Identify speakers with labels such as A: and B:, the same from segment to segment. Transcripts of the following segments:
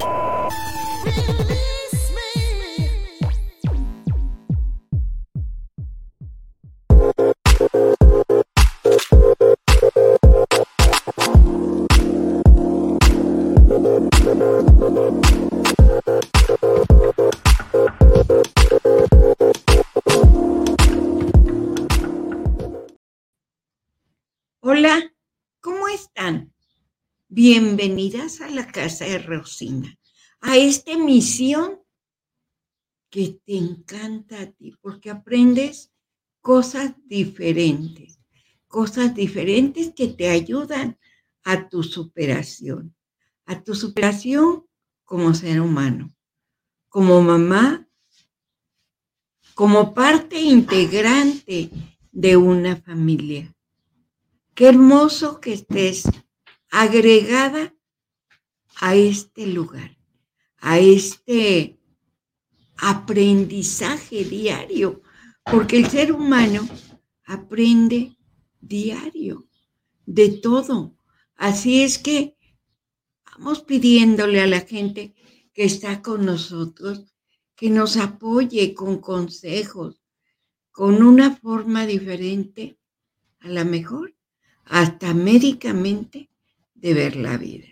A: Hola, Bienvenidas a la casa de Rosina, a esta emisión que te encanta a ti, porque aprendes cosas diferentes, cosas diferentes que te ayudan a tu superación, a tu superación como ser humano, como mamá, como parte integrante de una familia. Qué hermoso que estés agregada a este lugar, a este aprendizaje diario, porque el ser humano aprende diario de todo. Así es que vamos pidiéndole a la gente que está con nosotros que nos apoye con consejos, con una forma diferente, a la mejor hasta médicamente de ver la vida.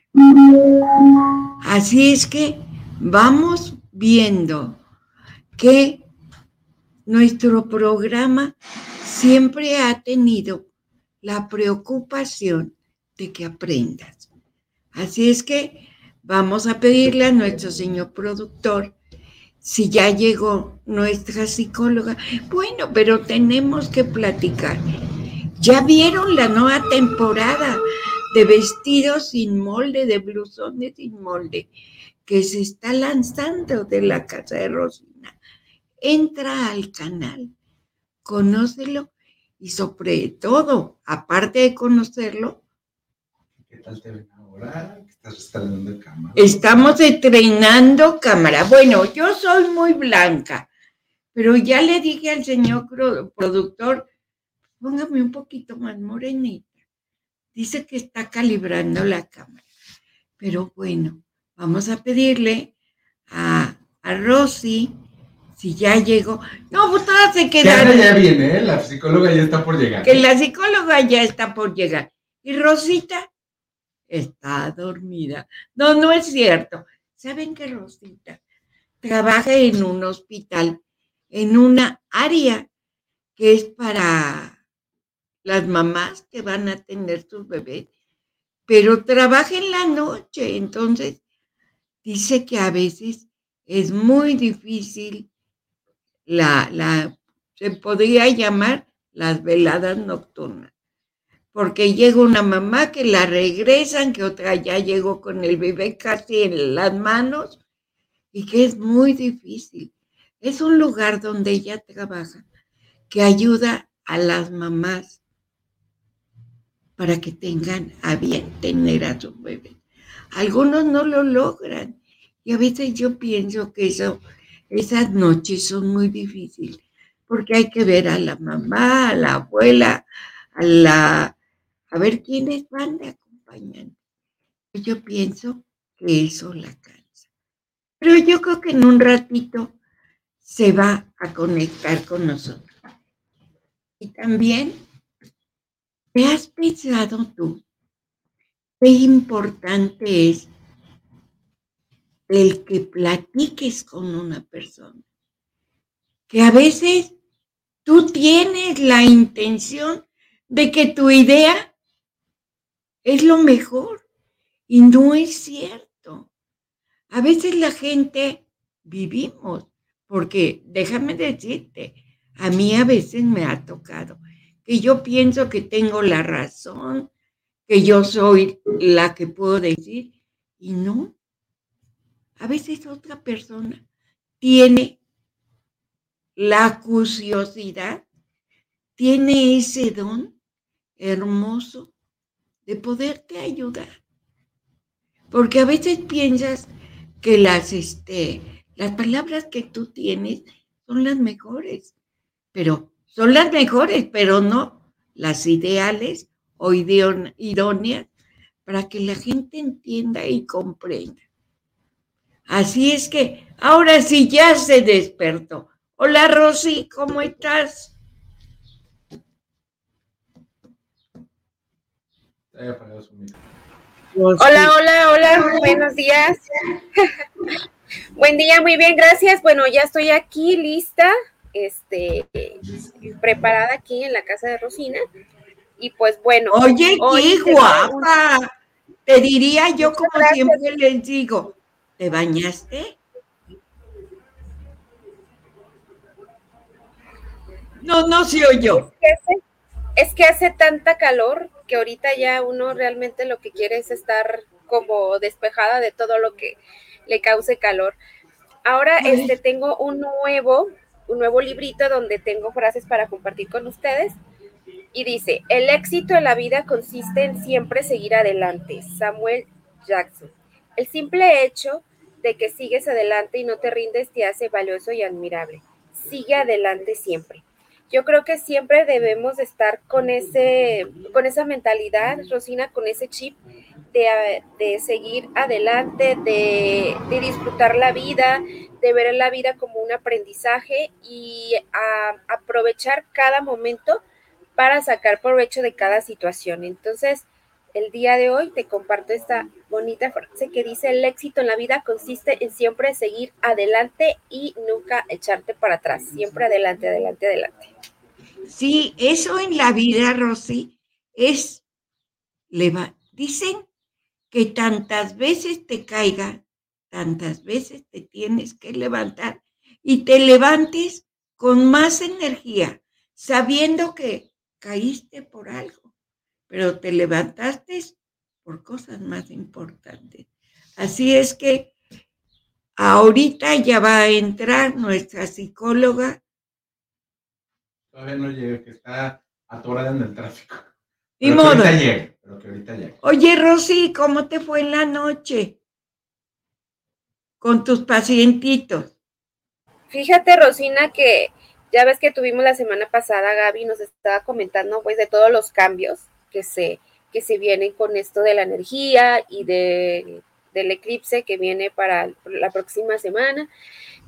A: Así es que vamos viendo que nuestro programa siempre ha tenido la preocupación de que aprendas. Así es que vamos a pedirle a nuestro señor productor si ya llegó nuestra psicóloga. Bueno, pero tenemos que platicar. ¿Ya vieron la nueva temporada de vestidos sin molde, de blusones sin molde, que se está lanzando de la casa de Rosina? Entra al canal, conócelo y sobre todo, aparte de conocerlo,
B: ¿qué tal te ven ahora? ¿Estás estrenando cámara?
A: Estamos estrenando cámara. Bueno, yo soy muy blanca, pero ya le dije al señor productor póngame un poquito más morenita. Dice que está calibrando la cámara. Pero bueno, vamos a pedirle a, a Rosy si ya llegó. No, pues todas se quedaron.
B: Ya, ya viene, ¿eh? la psicóloga ya está por llegar.
A: Que la psicóloga ya está por llegar. Y Rosita está dormida. No, no es cierto. ¿Saben que Rosita trabaja en un hospital, en una área que es para las mamás que van a tener sus bebés, pero trabaja en la noche, entonces dice que a veces es muy difícil la, la, se podría llamar las veladas nocturnas, porque llega una mamá que la regresan, que otra ya llegó con el bebé casi en las manos y que es muy difícil. Es un lugar donde ella trabaja que ayuda a las mamás para que tengan a bien tener a su bebé. Algunos no lo logran y a veces yo pienso que eso, esas noches son muy difíciles porque hay que ver a la mamá, a la abuela, a la, a ver quiénes van de acompañante. Yo pienso que eso la cansa. Pero yo creo que en un ratito se va a conectar con nosotros. Y también ¿Te has pensado tú qué importante es el que platiques con una persona? Que a veces tú tienes la intención de que tu idea es lo mejor y no es cierto. A veces la gente vivimos, porque déjame decirte, a mí a veces me ha tocado que yo pienso que tengo la razón, que yo soy la que puedo decir, y no. A veces otra persona tiene la curiosidad, tiene ese don hermoso de poderte ayudar. Porque a veces piensas que las, este, las palabras que tú tienes son las mejores, pero son las mejores, pero no las ideales o idóneas para que la gente entienda y comprenda. Así es que ahora sí ya se despertó. Hola Rosy, ¿cómo estás?
C: Hola, hola, hola, buenos días. Buen día, muy bien, gracias. Bueno, ya estoy aquí lista, este, preparada aquí en la casa de Rosina. Y pues bueno.
A: Oye, qué guapa. Te diría yo como siempre les digo, ¿te bañaste? No, no se oyó.
C: Es que, hace, es que hace tanta calor que ahorita ya uno realmente lo que quiere es estar como despejada de todo lo que le cause calor. Ahora este tengo un nuevo, un nuevo librito donde tengo frases para compartir con ustedes. Y dice, el éxito en la vida consiste en siempre seguir adelante. Samuel Jackson. El simple hecho de que sigues adelante y no te rindes te hace valioso y admirable. Sigue adelante siempre. Yo creo que siempre debemos estar con, ese, con esa mentalidad, Rosina, con ese chip de, seguir adelante, de, disfrutar la vida, de ver la vida como un aprendizaje y aprovechar cada momento para sacar provecho de cada situación. Entonces, el día de hoy te comparto esta bonita frase que dice, el éxito en la vida consiste en siempre seguir adelante y nunca echarte para atrás, siempre adelante, adelante, adelante.
A: Sí, eso en la vida, Rosy, es, dicen que tantas veces te caiga, tantas veces te tienes que levantar y te levantes con más energía, sabiendo que caíste por algo, pero te levantaste por cosas más importantes. Así es que ahorita ya va a entrar nuestra psicóloga.
B: Todavía no llega, que está atorada en el tráfico.
A: Ni modo.
B: pero que ahorita llegue.
A: Oye, Rosy, ¿cómo te fue en la noche? Con tus pacientitos.
C: Fíjate, Rosina, que ya ves que tuvimos la semana pasada, Gaby nos estaba comentando pues de todos los cambios que se, que se vienen con esto de la energía y de, del eclipse que viene para la próxima semana.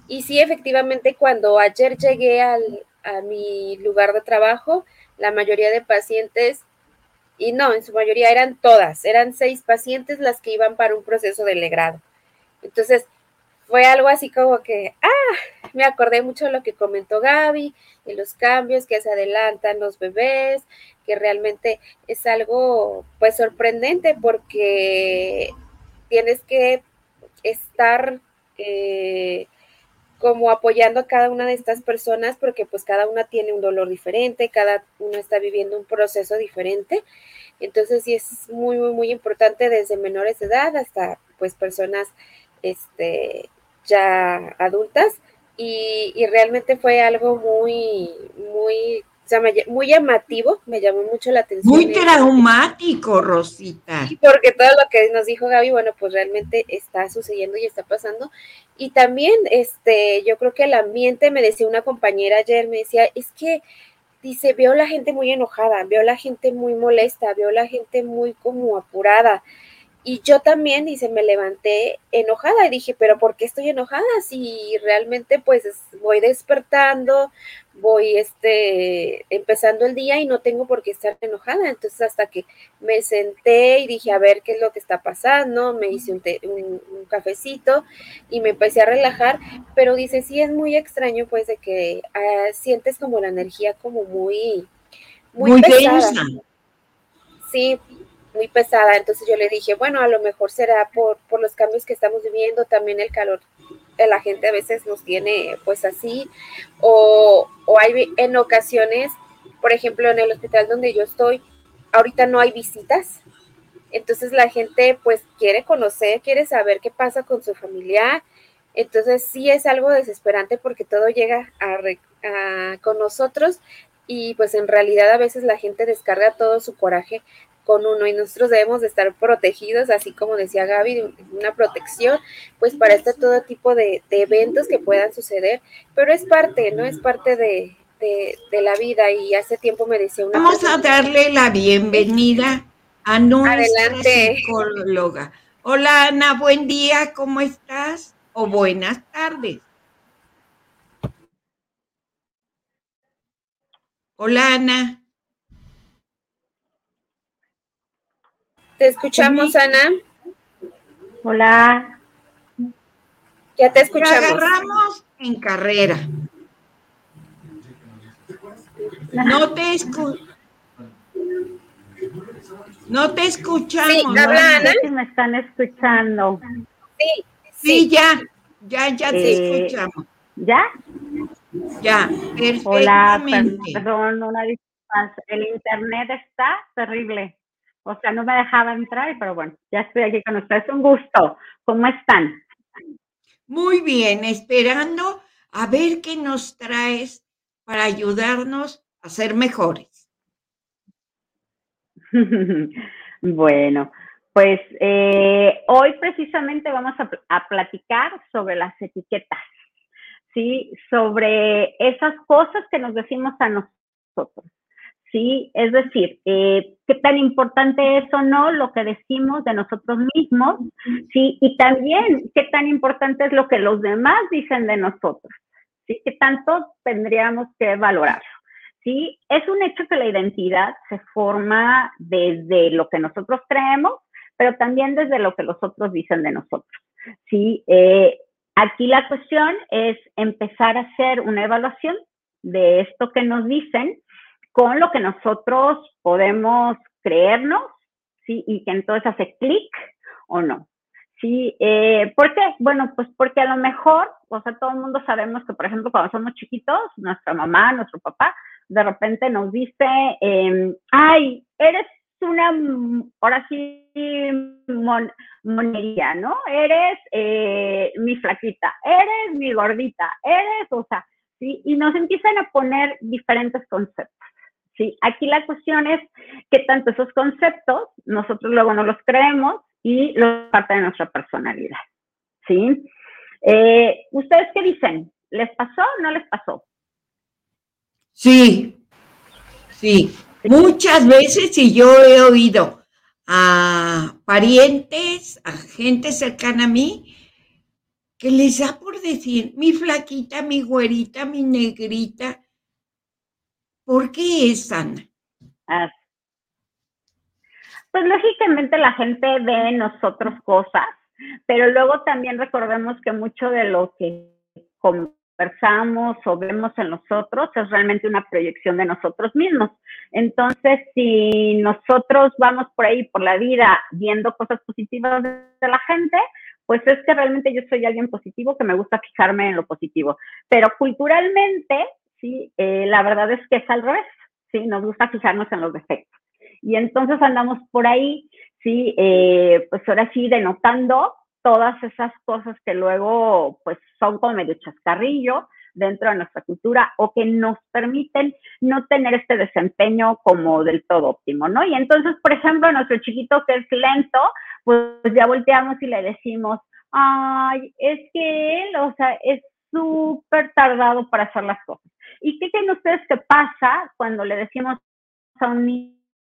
C: Y sí, efectivamente, cuando ayer llegué al, a mi lugar de trabajo, la mayoría de pacientes, y no, en su mayoría eran todas, eran seis pacientes las que iban para un proceso de legrado. Entonces, fue algo así como que, ah, me acordé mucho de lo que comentó Gaby, de los cambios que se adelantan los bebés, que realmente es algo pues sorprendente porque tienes que estar eh, como apoyando a cada una de estas personas porque pues cada una tiene un dolor diferente, cada uno está viviendo un proceso diferente. Entonces sí es muy, muy, muy importante desde menores de edad hasta pues personas este, ya adultas y, realmente fue algo muy, muy, muy llamativo, me llamó mucho la atención.
A: Muy traumático, Rosita.
C: porque todo lo que nos dijo Gaby, bueno, pues realmente está sucediendo y está pasando. Y también, este, yo creo que el ambiente, me decía una compañera ayer, me decía, es que, dice, veo la gente muy enojada, veo la gente muy molesta, veo la gente muy como apurada. Y yo también, dice, me levanté enojada y dije, pero ¿por qué estoy enojada? Si realmente pues voy despertando, voy este, empezando el día y no tengo por qué estar enojada. Entonces hasta que me senté y dije, a ver qué es lo que está pasando, me hice un, un, cafecito y me empecé a relajar, pero dice, sí es muy extraño pues de que ah, sientes como la energía como muy, muy, pesada. Sí, muy pesada. Entonces yo le dije, bueno, a lo mejor será por, por los cambios que estamos viviendo, también el calor la gente a veces nos tiene pues así, o, o hay en ocasiones, por ejemplo, en el hospital donde yo estoy, ahorita no hay visitas, entonces la gente pues quiere conocer, quiere saber qué pasa con su familiar, entonces sí es algo desesperante porque todo llega a, a, con nosotros y pues en realidad a veces la gente descarga todo su coraje con uno y nosotros debemos de estar protegidos, así como decía Gaby, una protección, pues para este todo tipo de, eventos que puedan suceder, pero es parte, ¿no? Es parte de, la vida y hace tiempo me decía una...
A: Vamos a darle la bienvenida a nuestra psicóloga. Hola Ana, buen día, ¿cómo estás? o buenas tardes. Hola, Ana.
C: Te escuchamos, Ana.
D: Hola.
C: Ya te escuchamos.
A: agarramos en carrera. No te escucho. No te escuchamos.
C: Sí, habla Ana.
D: si me están escuchando.
C: Sí,
A: Sí, ya, ya, ya te
D: Eh,
A: escuchamos.
D: ¿Ya?
A: Ya,
D: Hola, per-
A: perfectamente.
D: perdón, una disculpa. El internet está terrible. O sea, no me dejaba entrar, pero bueno, ya estoy aquí con ustedes. Un gusto. ¿Cómo están?
A: Muy bien, esperando a ver qué nos traes para ayudarnos a ser mejores.
D: bueno, pues eh, hoy precisamente vamos a, a platicar sobre las etiquetas, ¿sí? Sobre esas cosas que nos decimos a nosotros, ¿sí? Es decir, eh, qué tan importante es o no lo que decimos de nosotros mismos, ¿sí? Y también qué tan importante es lo que los demás dicen de nosotros, ¿sí? ¿Qué tanto tendríamos que valorar? ¿sí? Es un hecho que la identidad se forma desde lo que nosotros creemos, pero también desde lo que los otros dicen de nosotros, ¿sí? Eh, aquí la cuestión es empezar a hacer una evaluación de esto que nos dicen con lo que nosotros podemos creernos, ¿sí? Y que entonces hace clic o no. Sí, eh, ¿por qué? Bueno, pues porque a lo mejor, o sea, todo el mundo sabemos que, por ejemplo, cuando somos chiquitos, nuestra mamá, nuestro papá, de repente nos dice, eh, ay, eres una, ahora sí, mon, monería, ¿no? Eres eh, mi flaquita, eres mi gordita, eres, o sea, ¿sí? Y nos empiezan a poner diferentes conceptos. Sí, aquí la cuestión es que tanto esos conceptos nosotros luego no los creemos y lo parte de nuestra personalidad. ¿Sí? Eh, ¿Ustedes qué dicen? ¿Les pasó o no les pasó?
A: Sí, sí. Muchas veces, y yo he oído a parientes, a gente cercana a mí, que les da por decir mi flaquita, mi güerita, mi negrita. ¿Por qué es Ana?
D: Ah, Pues lógicamente la gente ve en nosotros cosas, pero luego también recordemos que mucho de lo que conversamos o vemos en nosotros es realmente una proyección de nosotros mismos. Entonces, si nosotros vamos por ahí, por la vida, viendo cosas positivas de la gente, pues es que realmente yo soy alguien positivo, que me gusta fijarme en lo positivo. Pero culturalmente, eh, la verdad es que es al revés, sí, nos gusta fijarnos en los defectos. Y entonces andamos por ahí, sí, eh, pues ahora sí, denotando todas esas cosas que luego, pues son como medio chascarrillo dentro de nuestra cultura o que nos permiten no tener este desempeño como del todo óptimo, ¿no? Y entonces, por ejemplo, nuestro chiquito que es lento, pues ya volteamos y le decimos, ay, es que él, o sea, es súper tardado para hacer las cosas. ¿Y qué creen ustedes que pasa cuando le decimos a un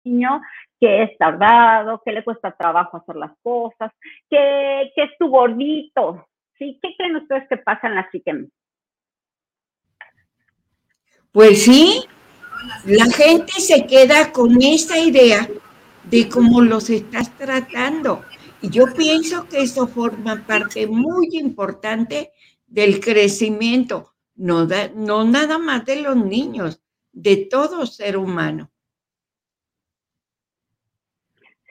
D: niño que es tardado, que le cuesta trabajo hacer las cosas, que, que es tu gordito? ¿Sí? ¿Qué creen ustedes que pasa en la psique?
A: Pues sí, la gente se queda con esa idea de cómo los estás tratando. Y yo pienso que eso forma parte muy importante del crecimiento, no, da, no nada más de los niños, de todo ser humano.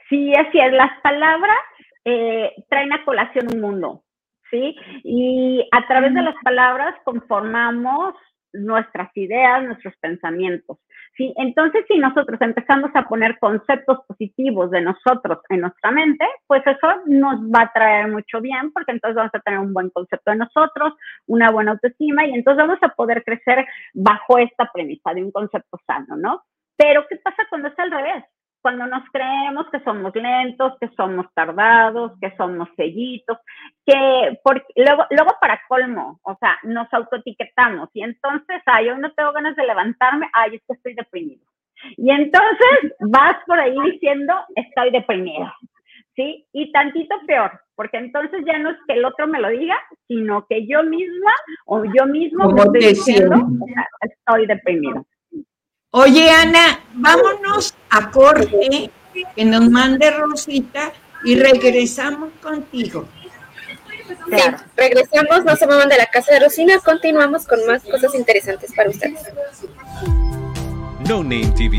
D: Sí, así es. Las palabras eh, traen a colación un mundo, ¿sí? Y a través de las palabras conformamos nuestras ideas, nuestros pensamientos. ¿sí? Entonces, si nosotros empezamos a poner conceptos positivos de nosotros en nuestra mente, pues eso nos va a traer mucho bien, porque entonces vamos a tener un buen concepto de nosotros, una buena autoestima, y entonces vamos a poder crecer bajo esta premisa de un concepto sano, ¿no? Pero, ¿qué pasa cuando es al revés? Cuando nos creemos que somos lentos, que somos tardados, que somos sellitos, que porque, luego, luego para colmo, o sea, nos autoetiquetamos y entonces, ay, hoy no tengo ganas de levantarme, ay, es que estoy deprimido. Y entonces vas por ahí diciendo, estoy deprimido. ¿sí? Y tantito peor, porque entonces ya no es que el otro me lo diga, sino que yo misma o yo mismo me estoy diciendo, estoy deprimido.
A: Oye, Ana, vámonos a corte, que nos mande Rosita y regresamos contigo.
C: Sí, regresamos, no se muevan de la casa de Rosina, continuamos con más cosas interesantes para ustedes.
E: No Name TV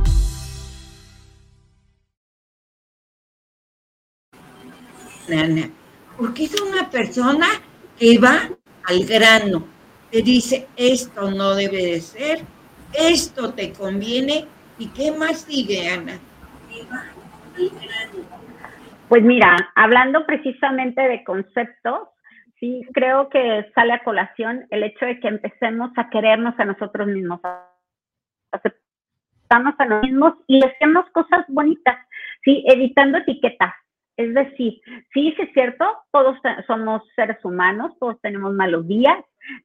A: porque es una persona que va al grano, te dice, esto no debe de ser, esto te conviene, ¿y qué más sigue, Ana?
D: Pues mira, hablando precisamente de conceptos, sí creo que sale a colación el hecho de que empecemos a querernos a nosotros mismos, aceptarnos a nosotros mismos y decirnos cosas bonitas, sí, evitando etiquetas. Es decir, sí, sí es cierto, todos somos seres humanos, todos tenemos malos días,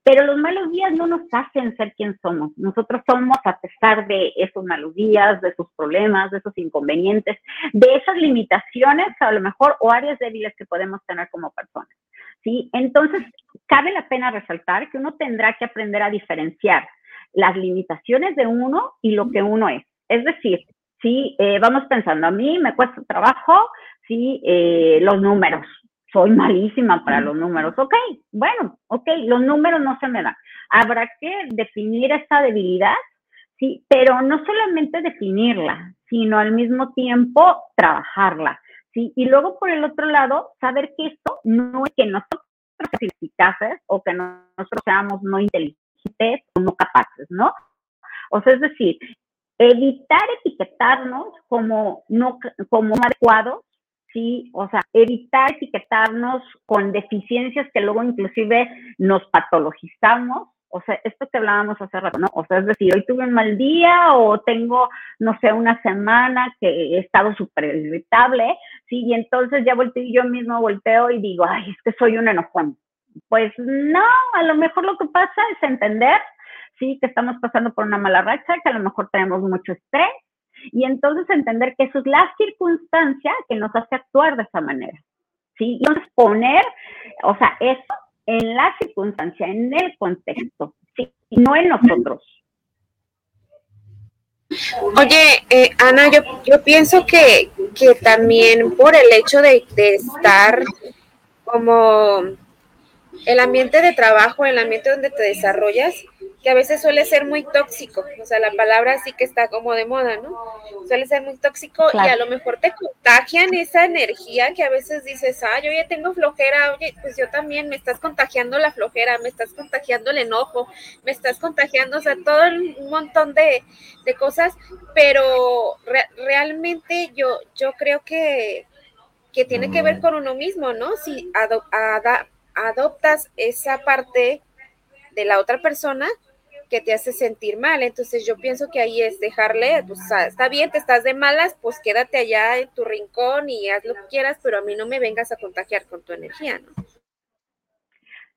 D: pero los malos días no nos hacen ser quien somos. Nosotros somos a pesar de esos malos días, de esos problemas, de esos inconvenientes, de esas limitaciones a lo mejor o áreas débiles que podemos tener como personas. ¿sí? Entonces, cabe la pena resaltar que uno tendrá que aprender a diferenciar las limitaciones de uno y lo que uno es. Es decir, si eh, vamos pensando, a mí me cuesta trabajo ¿sí? Eh, los números. Soy malísima para los números. Ok, bueno, ok, los números no se me dan. Habrá que definir esta debilidad, sí, pero no solamente definirla, sino al mismo tiempo trabajarla. ¿sí? Y luego, por el otro lado, saber que esto no es que nosotros seamos eficaces o que nosotros seamos no inteligentes o no capaces, ¿no? O sea, es decir, evitar etiquetarnos como no como adecuados sí, o sea, evitar etiquetarnos con deficiencias que luego inclusive nos patologizamos, o sea, esto que hablábamos hace rato, ¿no? O sea, es decir, hoy tuve un mal día o tengo, no sé, una semana que he estado súper irritable, ¿sí? Y entonces ya volteo, yo mismo volteo y digo, ay, es que soy un enojón. Pues no, a lo mejor lo que pasa es entender, sí, que estamos pasando por una mala racha, que a lo mejor tenemos mucho estrés, y entonces entender que eso es la circunstancia que nos hace actuar de esa manera. ¿sí? Y entonces poner, o sea, eso en la circunstancia, en el contexto, ¿sí? y no en nosotros.
C: Oye, eh, Ana, yo, yo pienso que, que, también por el hecho de, de estar como el ambiente de trabajo, el ambiente donde te desarrollas, que a veces suele ser muy tóxico, o sea, la palabra sí que está como de moda, ¿no? Suele ser muy tóxico y a lo mejor te contagian esa energía que a veces dices, ah, yo ya tengo flojera, oye, pues yo también, me estás contagiando la flojera, me estás contagiando el enojo, me estás contagiando, o sea, todo un montón de, cosas, pero realmente yo, yo creo que, que tiene que ver con uno mismo, ¿no? Si adoptas esa parte de la otra persona, que te hace sentir mal. Entonces yo pienso que ahí es dejarle, pues está bien, te estás de malas, pues quédate allá en tu rincón y haz lo que quieras, pero a mí no me vengas a contagiar con tu energía, ¿no?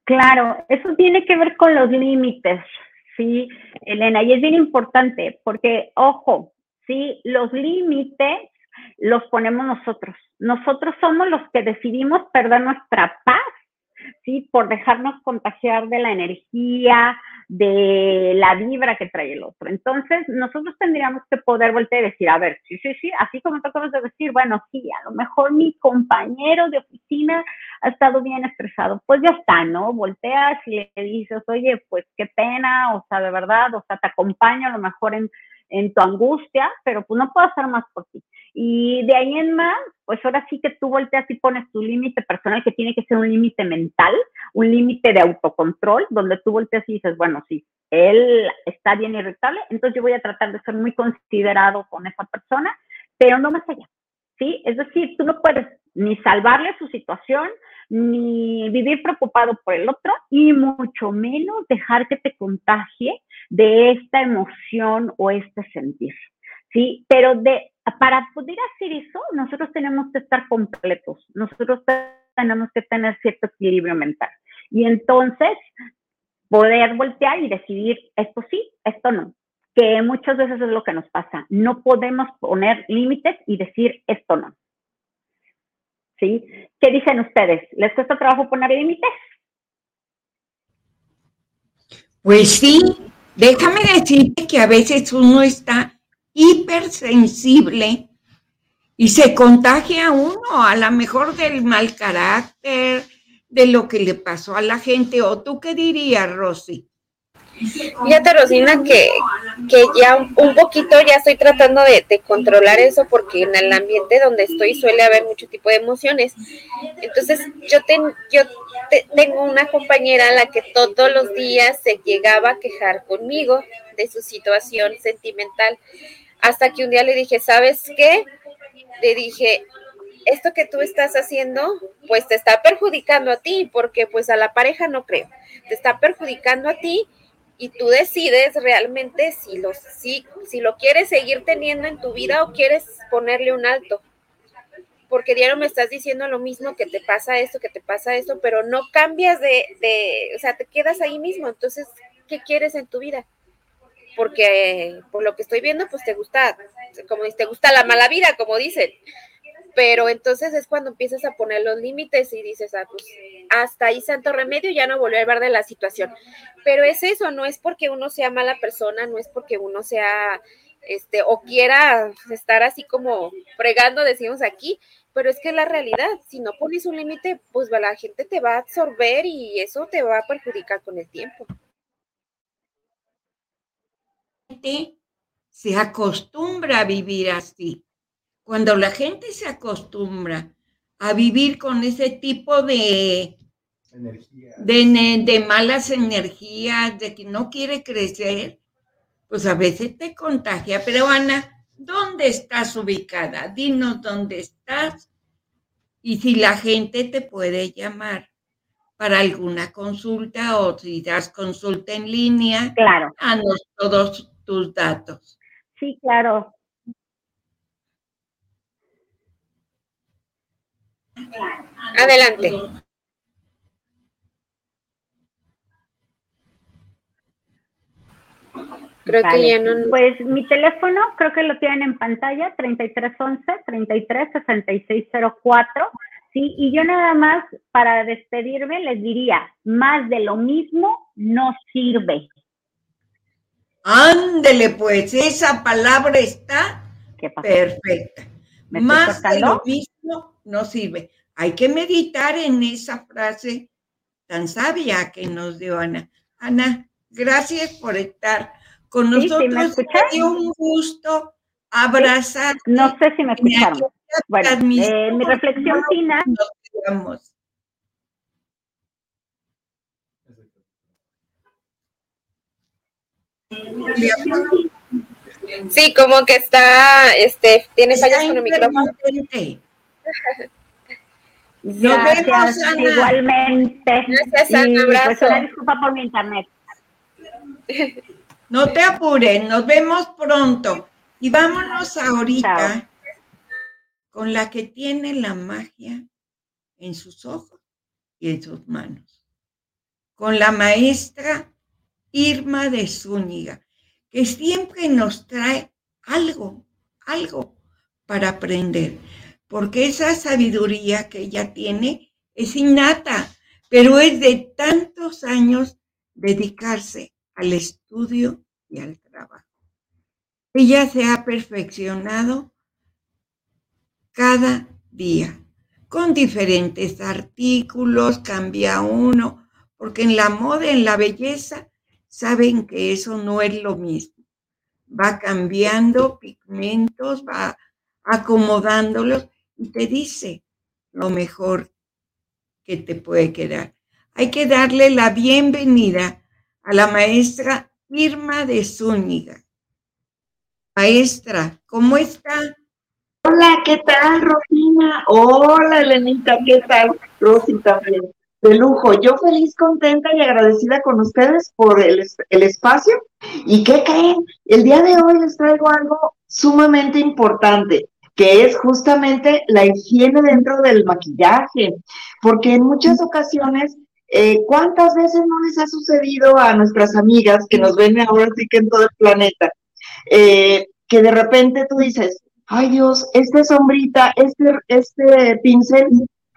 D: Claro, eso tiene que ver con los límites, sí, Elena, y es bien importante porque, ojo, sí, los límites los ponemos nosotros. Nosotros somos los que decidimos perder nuestra paz, sí, por dejarnos contagiar de la energía, de la vibra que trae el otro. Entonces, nosotros tendríamos que poder voltear y decir, a ver, sí, sí, sí, así como tú acabas de decir, bueno, sí, a lo mejor mi compañero de oficina ha estado bien estresado, pues ya está, ¿no? Volteas y le dices, oye, pues qué pena, o sea, de verdad, o sea, te acompaño a lo mejor en, en tu angustia, pero pues no puedo hacer más por ti. Y de ahí en más, pues ahora sí que tú volteas y pones tu límite personal, que tiene que ser un límite mental, un límite de autocontrol, donde tú volteas y dices, bueno, sí, él está bien irritable, entonces yo voy a tratar de ser muy considerado con esa persona, pero no más allá, ¿sí? Es decir, tú no puedes ni salvarle su situación, ni vivir preocupado por el otro, y mucho menos dejar que te contagie de esta emoción o este sentir. ¿sí? Pero de, para poder hacer eso, nosotros tenemos que estar completos, nosotros tenemos que tener cierto equilibrio mental. Y entonces, poder voltear y decidir, esto sí, esto no, que muchas veces es lo que nos pasa. No podemos poner límites y decir, esto no. ¿Sí? ¿Qué dicen ustedes? ¿Les cuesta trabajo poner límites?
A: Pues sí, déjame decirte que a veces uno está hipersensible y se contagia uno, a lo mejor del mal carácter, de lo que le pasó a la gente. ¿O tú qué dirías, Rosy?
C: Fíjate, Rosina, que, que ya un, poquito ya estoy tratando de, controlar eso porque en el ambiente donde estoy suele haber mucho tipo de emociones. Entonces, yo, yo tengo una compañera a la que todos los días se llegaba a quejar conmigo de su situación sentimental. Hasta que un día le dije, ¿sabes qué? Le dije, esto que tú estás haciendo, pues te está perjudicando a ti, porque pues a la pareja no creo, te está perjudicando a ti y tú decides realmente si lo, si, si lo quieres seguir teniendo en tu vida o quieres ponerle un alto. Porque diario me estás diciendo lo mismo, que te pasa esto, que te pasa esto, pero no cambias de, de, o sea, te quedas ahí mismo. Entonces, ¿qué quieres en tu vida? porque por lo que estoy viendo, pues te gusta, como te gusta la mala vida, como dicen. Pero entonces es cuando empiezas a poner los límites y dices, ah, pues hasta ahí santo remedio, ya no volver a hablar de la situación. Pero es eso, no es porque uno sea mala persona, no es porque uno sea, este, o quiera estar así como fregando, decimos aquí, pero es que la realidad, si no pones un límite, pues la gente te va a absorber y eso te va a perjudicar con el tiempo
A: se acostumbra a vivir así. Cuando la gente se acostumbra a vivir con ese tipo de, de, de, malas energías, de que no quiere crecer, pues a veces te contagia. Pero Ana, ¿dónde estás ubicada? Dinos dónde estás y si la gente te puede llamar para alguna consulta o si das consulta en línea.
D: Claro.
A: Danos todos tus datos.
D: Sí, claro.
C: Adelante.
D: Creo que ya no... Pues mi teléfono, creo que lo tienen en pantalla, 3311-336604. Sí, y yo nada más para despedirme les diría, más de lo mismo no sirve.
A: Ándele, pues, esa palabra está perfecta. Más de lo mismo no sirve. Hay que meditar en esa frase tan sabia que nos dio Ana. Ana, Gracias por estar con
D: Sí, sí,
A: nosotros.
D: ¿me
A: dio un gusto abrazar.
D: No sé si me escucharon. Bueno,
A: transmisión.
D: eh, mi reflexión final.
A: Nos quedamos.
C: Sí, como que está, este, tiene fallas con el micrófono.
A: Nos vemos, Ana.
D: igualmente.
C: Gracias, Ana,
D: pues
C: abrazo.
D: una disculpa por mi internet.
A: No te apures, nos vemos pronto. Y vámonos ahorita
D: Chao.
A: con la que tiene la magia en sus ojos y en sus manos. Con la maestra Irma de Zúñiga, que siempre nos trae algo, algo para aprender, porque esa sabiduría que ella tiene es innata, pero es de tantos años dedicarse al estudio y al trabajo. Ella se ha perfeccionado cada día con diferentes artículos, cambia uno, porque en la moda, en la belleza, saben que eso no es lo mismo. Va cambiando pigmentos, va acomodándolos y te dice lo mejor que te puede quedar. Hay que darle la bienvenida a la maestra Irma de Zúñiga. Maestra, ¿cómo está?
F: Hola, ¿qué tal, Rosina? Hola, Elenita, ¿qué tal? Rosy también. De lujo. Yo feliz, contenta y agradecida con ustedes por el, el espacio. ¿Y qué creen? El día de hoy les traigo algo sumamente importante, que es justamente la higiene dentro del maquillaje. Porque en muchas ocasiones, eh, ¿cuántas veces no les ha sucedido a nuestras amigas que nos ven ahora sí que en todo el planeta? eh, que de repente tú dices, ay Dios, esta sombrita, este, este pincel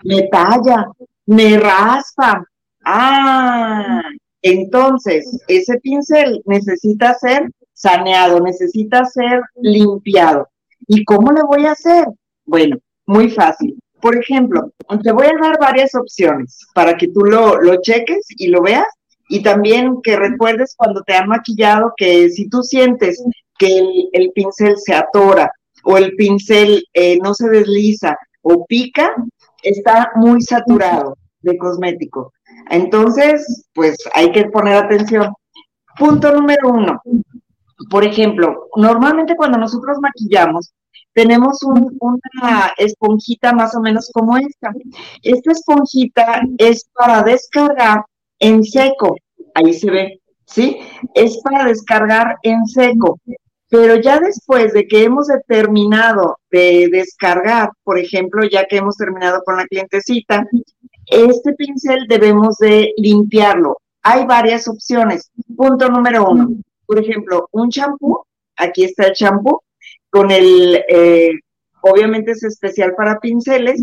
F: me talla, me raspa. Ah, entonces ese pincel necesita ser saneado, necesita ser limpiado. ¿Y cómo le voy a hacer? Bueno, muy fácil. Por ejemplo, te voy a dar varias opciones para que tú lo, lo cheques y lo veas. Y también que recuerdes cuando te han maquillado que si tú sientes que el, el pincel se atora o el pincel eh, no se desliza o pica, está muy saturado de cosmético. Entonces, pues hay que poner atención. Punto número uno. Por ejemplo, normalmente cuando nosotros maquillamos, tenemos un- una esponjita más o menos como esta. Esta esponjita es para descargar en seco. Ahí se ve, ¿sí? Es para descargar en seco. Pero ya después de que hemos terminado de descargar, por ejemplo, ya que hemos terminado con la clientecita, este pincel debemos de limpiarlo. Hay varias opciones. Punto número uno. Por ejemplo, un champú. Aquí está el champú con el, eh, obviamente es especial para pinceles.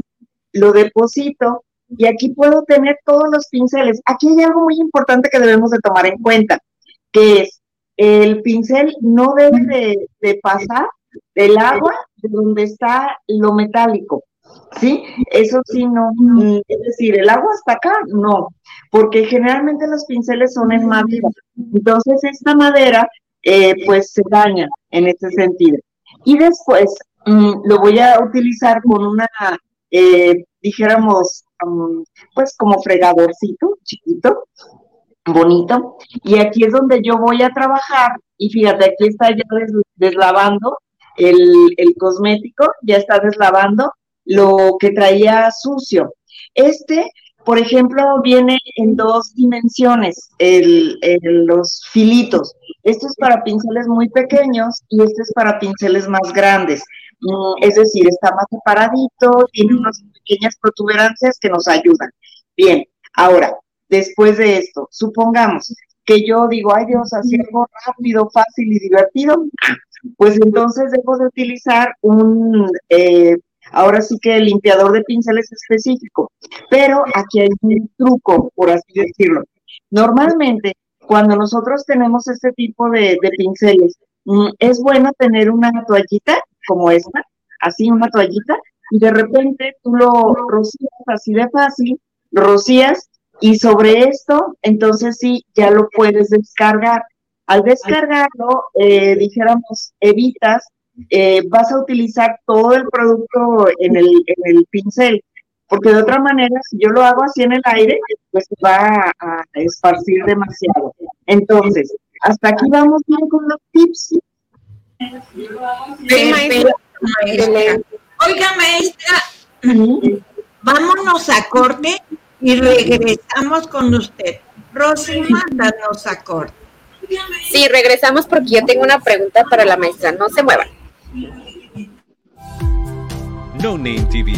F: Lo deposito y aquí puedo tener todos los pinceles. Aquí hay algo muy importante que debemos de tomar en cuenta, que es el pincel no debe de, de pasar del agua de donde está lo metálico. ¿Sí? Eso sí, no. Es decir, el agua hasta acá, no. Porque generalmente los pinceles son en madera. Entonces, esta madera, eh, pues se daña en ese sentido. Y después mm, lo voy a utilizar con una, eh, dijéramos, mm, pues como fregadorcito chiquito, bonito. Y aquí es donde yo voy a trabajar. Y fíjate, aquí está ya des- deslavando el, el cosmético, ya está deslavando lo que traía sucio. Este, por ejemplo, viene en dos dimensiones, el, el- los filitos. Esto es para pinceles muy pequeños y este es para pinceles más grandes. Mm, Es decir, está más separadito, tiene unas pequeñas protuberancias que nos ayudan. Bien, ahora, después de esto, supongamos que yo digo, ay Dios, así algo rápido, fácil y divertido, pues entonces debo de utilizar un, eh, ahora sí que limpiador de pinceles específico, pero aquí hay un truco, por así decirlo. Normalmente, cuando nosotros tenemos este tipo de, pinceles, mm, es bueno tener una toallita como esta, así una toallita, y de repente tú lo rocías así de fácil, rocías Y sobre esto, entonces sí, ya lo puedes descargar. Al descargarlo, eh, dijéramos, evitas, eh, vas a utilizar todo el producto en el, en el pincel, porque de otra manera, si yo lo hago así en el aire, pues va a, esparcir demasiado. Entonces, hasta aquí vamos bien con los tips.
A: Oiga, maestra, vámonos a corte y regresamos con usted. Rosy, mándanos a corte.
C: Sí, regresamos porque yo tengo una pregunta para la maestra. No se muevan.
E: No Name TV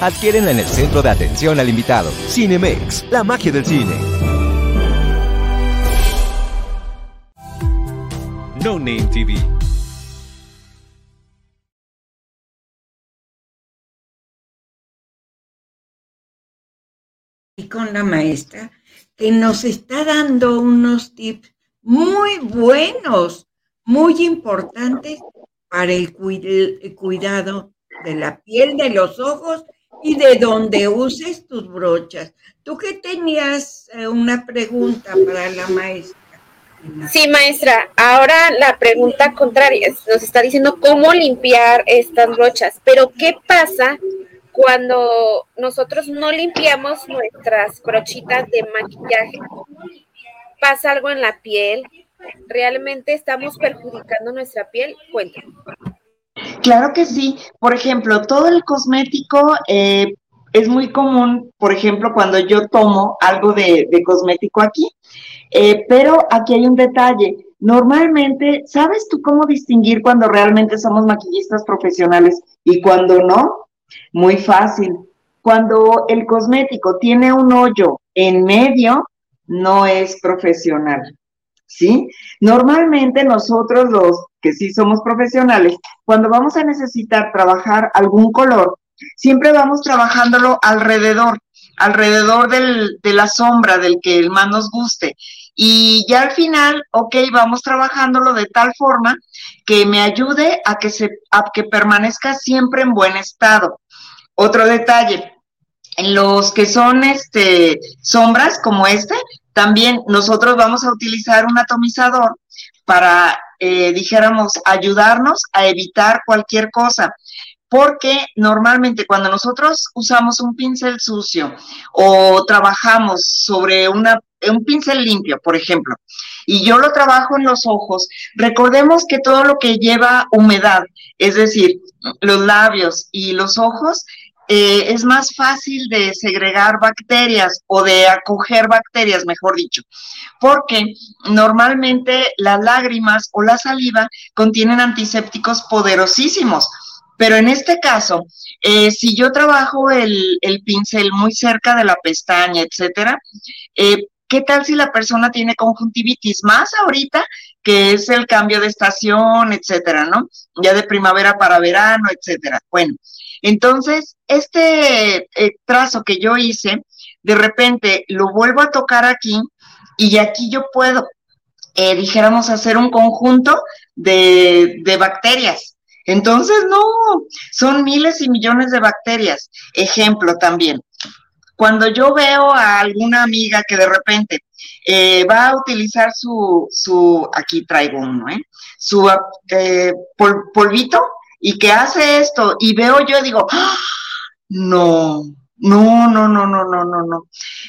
E: adquiérenla en el centro de atención al invitado. Cinemex, la magia del cine. No Name TV.
A: Y con la maestra que nos está dando unos tips muy buenos, muy importantes para el, cuidado de la piel, de los ojos y de donde uses tus brochas. Tú que tenías eh, una pregunta para la maestra.
C: Sí, maestra. Ahora la pregunta contraria nos está diciendo cómo limpiar estas brochas, pero ¿qué pasa cuando nosotros no limpiamos nuestras brochitas de maquillaje? ¿Pasa algo en la piel? ¿Realmente estamos perjudicando nuestra piel? Cuéntame.
F: Claro que sí. Por ejemplo, todo el cosmético eh, es muy común, por ejemplo, cuando yo tomo algo de, cosmético aquí, eh, pero aquí hay un detalle. Normalmente, ¿sabes tú cómo distinguir cuando realmente somos maquillistas profesionales y cuando no? Muy fácil. Cuando el cosmético tiene un hoyo en medio, no es profesional. ¿Sí? Normalmente nosotros los que sí somos profesionales, cuando vamos a necesitar trabajar algún color, siempre vamos trabajándolo alrededor, alrededor de la sombra del que más nos guste. Y ya al final, ok, vamos trabajándolo de tal forma que me ayude a que, se, a que permanezca siempre en buen estado. Otro detalle, en los que son este, sombras como este, también nosotros vamos a utilizar un atomizador para, eh, dijéramos, ayudarnos a evitar cualquier cosa. Porque normalmente cuando nosotros usamos un pincel sucio o trabajamos sobre una, un pincel limpio, por ejemplo, y yo lo trabajo en los ojos, recordemos que todo lo que lleva humedad, es decir, los labios y los ojos, eh, es más fácil de segregar bacterias o de acoger bacterias, mejor dicho, porque normalmente las lágrimas o la saliva contienen antisépticos poderosísimos. Pero en este caso, eh, si yo trabajo el, pincel muy cerca de la pestaña, etcétera, eh, ¿qué tal si la persona tiene conjuntivitis más ahorita, que es el cambio de estación, etcétera, ¿no? Ya de primavera para verano, etcétera. Bueno, Entonces, este eh, trazo que yo hice, de repente lo vuelvo a tocar aquí y aquí yo puedo, eh, dijéramos, hacer un conjunto de, de bacterias. Entonces, no, son miles y millones de bacterias. Ejemplo también, cuando yo veo a alguna amiga que de repente eh, va a utilizar su, su, aquí traigo uno, ¿eh? Su polvito y que hace esto y veo yo digo, ¡Ah! no, no, no, no, no, no, no, no.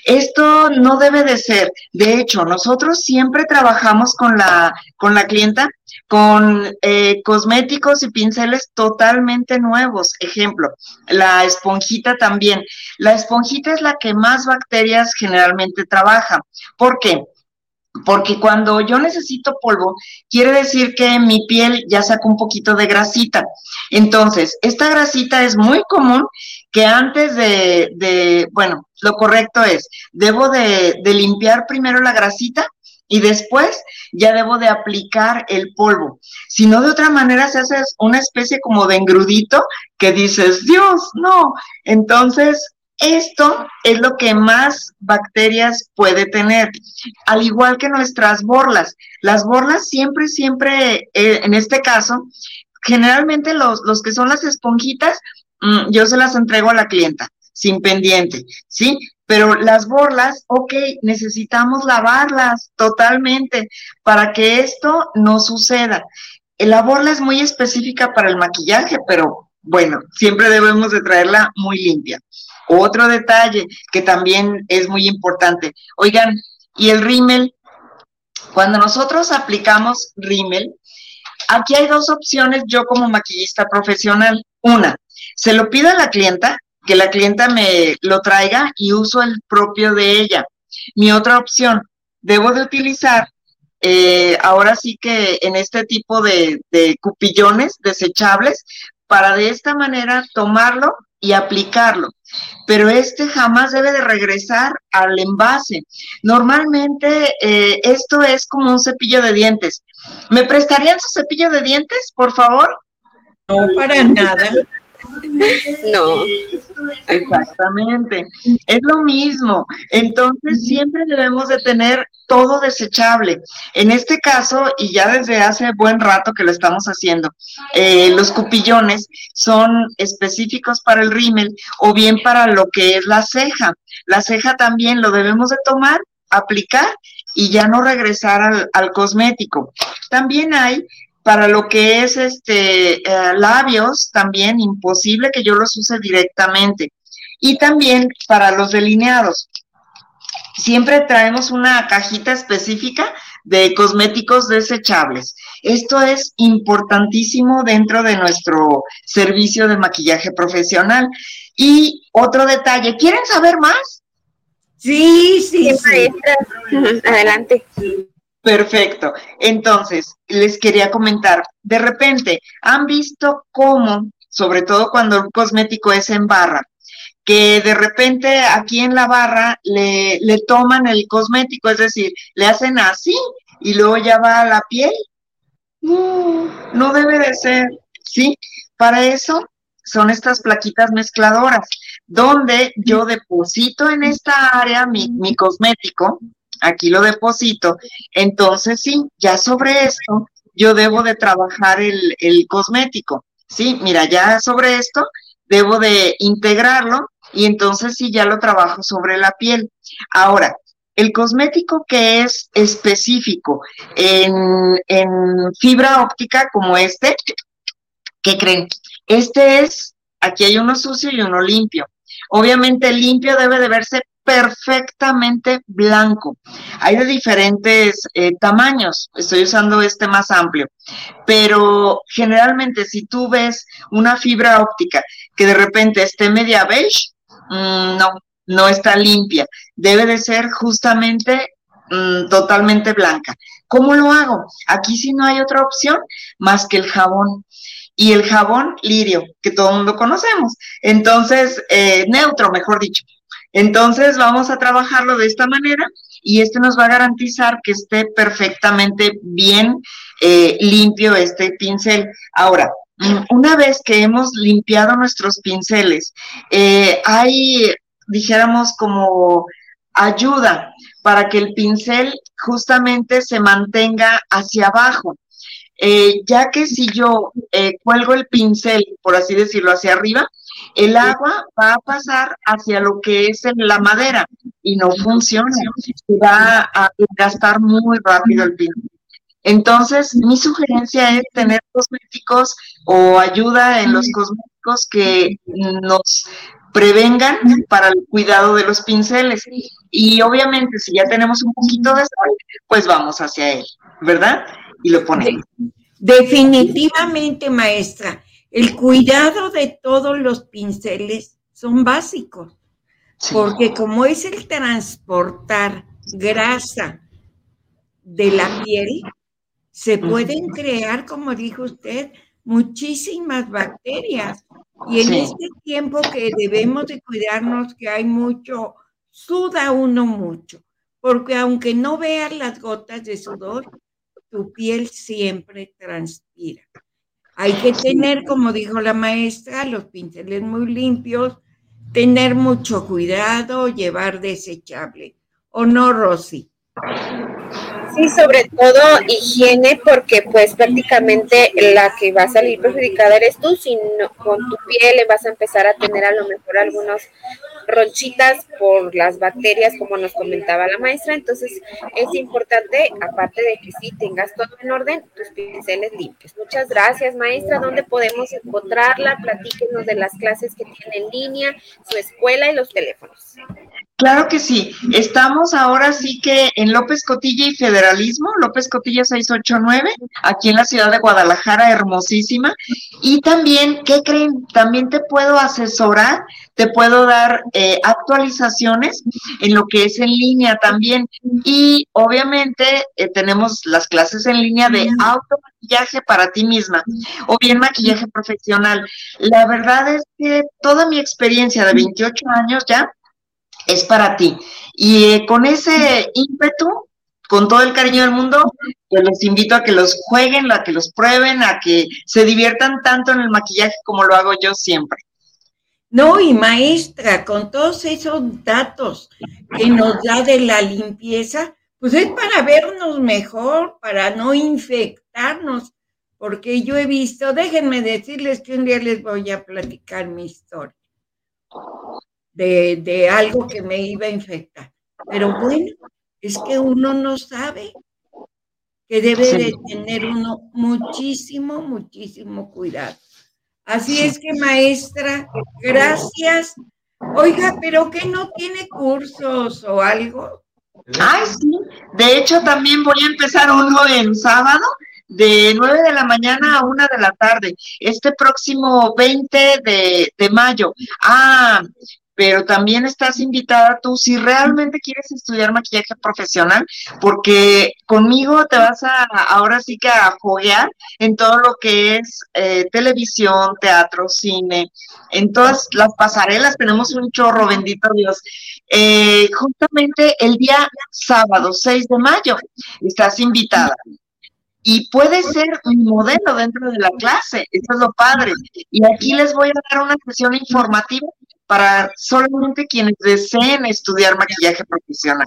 F: Esto no debe de ser. De hecho, nosotros siempre trabajamos con la, con la clienta con eh, cosméticos y pinceles totalmente nuevos. Ejemplo, la esponjita también. La esponjita es la que más bacterias generalmente trabaja. ¿Por qué? Porque cuando yo necesito polvo, quiere decir que mi piel ya saca un poquito de grasita. Entonces, esta grasita es muy común que antes de, de bueno, lo correcto es, debo de, de limpiar primero la grasita y después ya debo de aplicar el polvo. Si no, de otra manera se hace una especie como de engrudito que dices, Dios, no. Entonces, esto es lo que más bacterias puede tener, al igual que nuestras borlas. Las borlas siempre, siempre, eh, en este caso, generalmente los, los que son las esponjitas, mm, yo se las entrego a la clienta sin pendiente, ¿sí? Pero las borlas, ok, necesitamos lavarlas totalmente para que esto no suceda. La borla es muy específica para el maquillaje, pero bueno, siempre debemos de traerla muy limpia. Otro detalle que también es muy importante. Oigan, y el rímel, cuando nosotros aplicamos rímel, aquí hay dos opciones yo como maquillista profesional. Una, se lo pido a la clienta que la clienta me lo traiga y uso el propio de ella. Mi otra opción, debo de utilizar, eh, ahora sí que en este tipo de, de cupillones desechables, para de esta manera tomarlo y aplicarlo. Pero este jamás debe de regresar al envase. Normalmente eh, esto es como un cepillo de dientes. ¿Me prestarían su cepillo de dientes, por favor?
A: No, para nada.
C: No.
F: Exactamente. Es lo mismo. Entonces siempre debemos de tener todo desechable. En este caso, y ya desde hace buen rato que lo estamos haciendo, eh, los cupillones son específicos para el rímel o bien para lo que es la ceja. La ceja también lo debemos de tomar, aplicar y ya no regresar al, al cosmético. También hay para lo que es este eh, labios, también imposible que yo los use directamente. Y también para los delineados. Siempre traemos una cajita específica de cosméticos desechables. Esto es importantísimo dentro de nuestro servicio de maquillaje profesional. Y otro detalle, ¿quieren saber más?
A: Sí, sí, sí.
C: Adelante.
F: Perfecto. Entonces, les quería comentar, de repente, ¿han visto cómo, sobre todo cuando un cosmético es en barra, que de repente aquí en la barra le, le toman el cosmético, es decir, le hacen así y luego ya va a la piel? No, no debe de ser, ¿sí? Para eso son estas plaquitas mezcladoras, donde yo deposito en esta área mi, mi cosmético, aquí lo deposito. Entonces, sí, ya sobre esto, yo debo de trabajar el, el cosmético. Sí, mira, ya sobre esto debo de integrarlo y entonces sí ya lo trabajo sobre la piel. Ahora, el cosmético que es específico en, en fibra óptica como este, ¿qué creen? Este es, aquí hay uno sucio y uno limpio. Obviamente el limpio debe de verse perfectamente blanco. Hay de diferentes eh, tamaños, estoy usando este más amplio, pero generalmente si tú ves una fibra óptica que de repente esté media beige, mm, no, no está limpia. Debe de ser justamente mm, totalmente blanca. ¿Cómo lo hago? Aquí sí no hay otra opción más que el jabón y el jabón lirio, que todo el mundo conocemos. Entonces, eh, neutro, mejor dicho. Entonces vamos a trabajarlo de esta manera y este nos va a garantizar que esté perfectamente bien eh, limpio este pincel. Ahora, mm, una vez que hemos limpiado nuestros pinceles, eh, hay, dijéramos, como ayuda para que el pincel justamente se mantenga hacia abajo. Eh, ya que si yo cuelgo el pincel, por así decirlo, hacia arriba, el agua va a pasar hacia lo que es la madera y no funciona. Se va a gastar muy rápido el pincel. Entonces, mi sugerencia es tener cosméticos o ayuda en los cosméticos que nos prevengan para el cuidado de los pinceles. Y obviamente, si ya tenemos un poquito de sol, pues vamos hacia él, ¿verdad? Y lo ponemos.
A: Definitivamente, maestra, el cuidado de todos los pinceles son básicos, porque como es el transportar grasa de la piel, se pueden crear, como dijo usted, muchísimas bacterias. Y en este tiempo que debemos de cuidarnos, que hay mucho, suda uno mucho, porque aunque no veas las gotas de sudor, tu piel siempre transpira. Hay que tener, como dijo la maestra, los pinceles muy limpios, tener mucho cuidado, llevar desechable. ¿O no, Rosy?
C: Sí, sobre todo higiene, porque pues prácticamente la que va a salir perjudicada eres tú, si con tu piel le vas a empezar a tener a lo mejor algunos ronchitas por las bacterias, como nos comentaba la maestra. Entonces, es importante, aparte de que sí tengas todo en orden, tus pinceles limpios. Muchas gracias, maestra. ¿Dónde podemos encontrarla? Platíquenos de las clases que tiene en línea, su escuela y los teléfonos.
F: Claro que sí. Estamos ahora sí que en López Cotilla y Federalismo, López Cotilla 689, aquí en la ciudad de Guadalajara, hermosísima. Y también, ¿qué creen? También te puedo asesorar, te puedo dar eh, actualizaciones en lo que es en línea también. Y obviamente eh, tenemos las clases en línea de automaquillaje para ti misma o bien maquillaje profesional. La verdad es que toda mi experiencia de 28 años ya, es para ti. Y eh, con ese ímpetu, con todo el cariño del mundo, pues los invito a que los jueguen, a que los prueben, a que se diviertan tanto en el maquillaje como lo hago yo siempre.
A: No, y maestra, con todos esos datos que nos da de la limpieza, pues es para vernos mejor, para no infectarnos, porque yo he visto, déjenme decirles que un día les voy a platicar mi historia de, algo que me iba a infectar. Pero bueno, es que uno no sabe que debe de tener uno muchísimo, muchísimo cuidado. Así es que, maestra, gracias. Oiga, pero que no tiene cursos o algo.
F: Ay, sí. De hecho, también voy a empezar uno en sábado de 9 de la mañana a 1 de la tarde, este próximo 20 de, de mayo. Ah, pero también estás invitada tú si realmente quieres estudiar maquillaje profesional, porque conmigo te vas a ahora sí que a joguear en todo lo que es eh, televisión, teatro, cine, en todas las pasarelas tenemos un chorro, bendito Dios. Eh, justamente el día sábado 6 de mayo estás invitada y puede ser un modelo dentro de la clase, eso es lo padre. Y aquí les voy a dar una sesión informativa para solamente quienes deseen estudiar maquillaje profesional,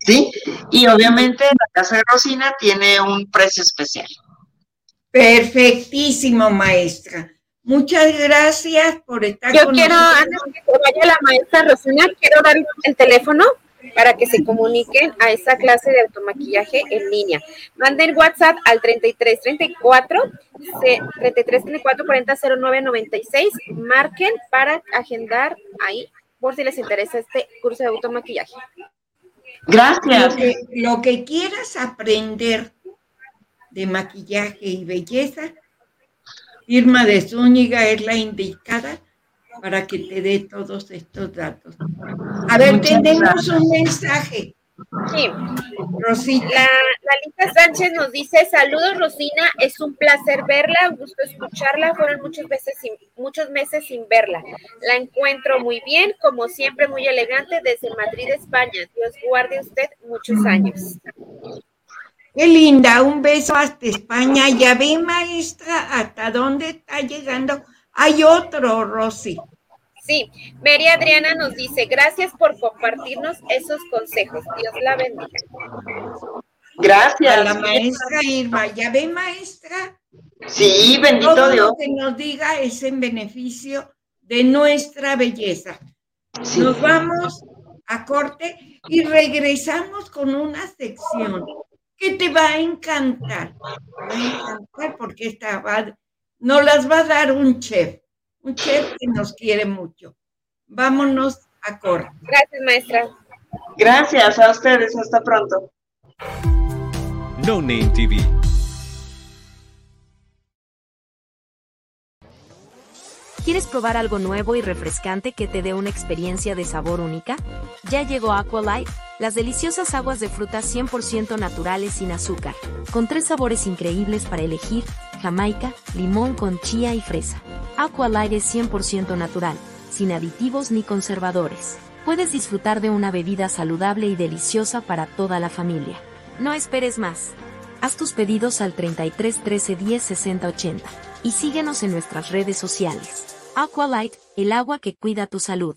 F: ¿sí? Y obviamente la Casa de Rosina tiene un precio especial.
A: Perfectísimo, maestra. Muchas gracias por estar
C: Yo quiero, antes de que vaya la maestra Rosina, quiero dar el teléfono para que se comuniquen a esa clase de automaquillaje en línea. Manden WhatsApp al 33 34 33 34 40 09 96. Marquen para agendar ahí por si les interesa este curso de automaquillaje.
A: Gracias. Lo que, quieras aprender de maquillaje y belleza, Irma de Zúñiga es la indicada para que te dé todos estos datos. A ver, tenemos un mensaje.
C: Sí. Rosita. La, Lita Sánchez nos dice, saludos Rosina, es un placer verla, gusto escucharla, fueron muchos meses sin, muchos meses sin verla. La encuentro muy bien, como siempre muy elegante desde Madrid, España. Dios guarde usted muchos años.
A: Qué linda, un beso hasta España. Ya ve, maestra, hasta dónde está llegando. Hay otro, Rosy.
C: Sí, Mary Adriana nos dice, gracias por compartirnos esos consejos. Dios la bendiga.
F: Gracias.
A: A la maestra Irma. ¿Ya ve, maestra?
F: Sí, bendito
A: Todo
F: Dios.
A: lo que nos diga es en beneficio de nuestra belleza.
F: Sí.
A: Nos vamos a corte y regresamos con una sección que te va a encantar. Te va a encantar porque esta va, nos las va a dar un chef, un chef que nos quiere mucho. Vámonos a corte.
C: Gracias, maestra.
F: Gracias a ustedes. Hasta pronto.
E: No Name TV.
G: ¿Quieres probar algo nuevo y refrescante que te dé una experiencia de sabor única? Ya llegó Aqualight, las deliciosas aguas de frutas 100% naturales sin azúcar, con tres sabores increíbles para elegir, jamaica, limón con chía y fresa. Aqualight es 100% natural, sin aditivos ni conservadores. Puedes disfrutar de una bebida saludable y deliciosa para toda la familia. No esperes más. Haz tus pedidos al 33 13 10 60 80 y síguenos en nuestras redes sociales. Aqualight, el agua que cuida tu salud.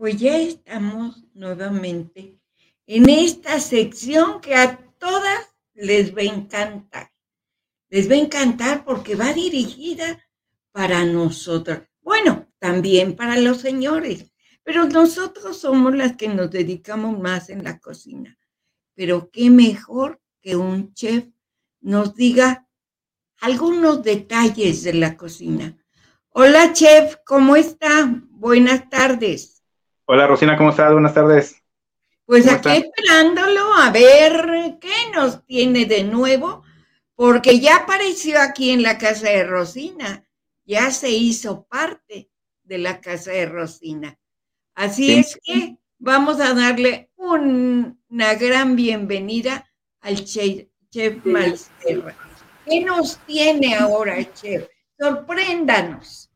A: Pues ya estamos nuevamente en esta sección que a todas les va a encantar. Les va a encantar porque va dirigida para nosotros. Bueno, también para los señores, pero nosotros somos las que nos dedicamos más en la cocina. Pero qué mejor que un chef nos diga algunos detalles de la cocina. Hola, chef, ¿cómo está? Buenas tardes.
B: Hola Rosina, ¿cómo estás? Buenas tardes.
A: Pues
B: ¿Cómo
A: aquí
B: está?
A: esperándolo a ver qué nos tiene de nuevo, porque ya apareció aquí en la casa de Rosina, ya se hizo parte de la casa de Rosina. Así
B: Sí.
A: es que vamos a darle un- una gran bienvenida al chef, chef Malsterra. ¿Qué nos tiene ahora, chef? Sorpréndanos.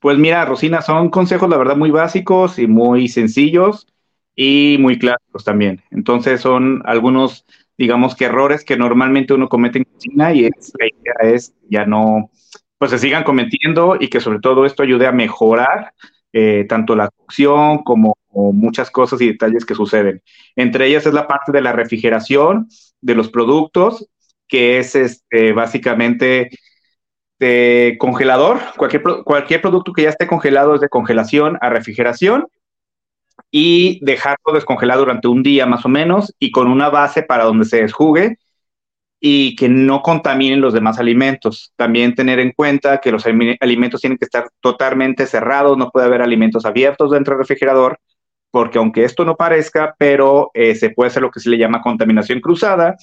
B: Pues mira, Rosina, son consejos, la verdad, muy básicos y muy sencillos y muy clásicos también. Entonces son algunos, digamos que errores que normalmente uno comete en cocina y es- la idea es ya no, pues se sigan cometiendo y que sobre todo esto ayude a mejorar eh, tanto la cocción como, muchas cosas y detalles que suceden. Entre ellas es la parte de la refrigeración de los productos, que es este, básicamente de congelador, cualquier, cualquier producto que ya esté congelado es de congelación a refrigeración y dejarlo descongelado durante un día más o menos y con una base para donde se desjugue y que no contaminen los demás alimentos. También tener en cuenta que los alime- alimentos tienen que estar totalmente cerrados, no puede haber alimentos abiertos dentro del refrigerador, porque aunque esto no parezca, pero eh, se puede hacer lo que se le llama contaminación cruzada,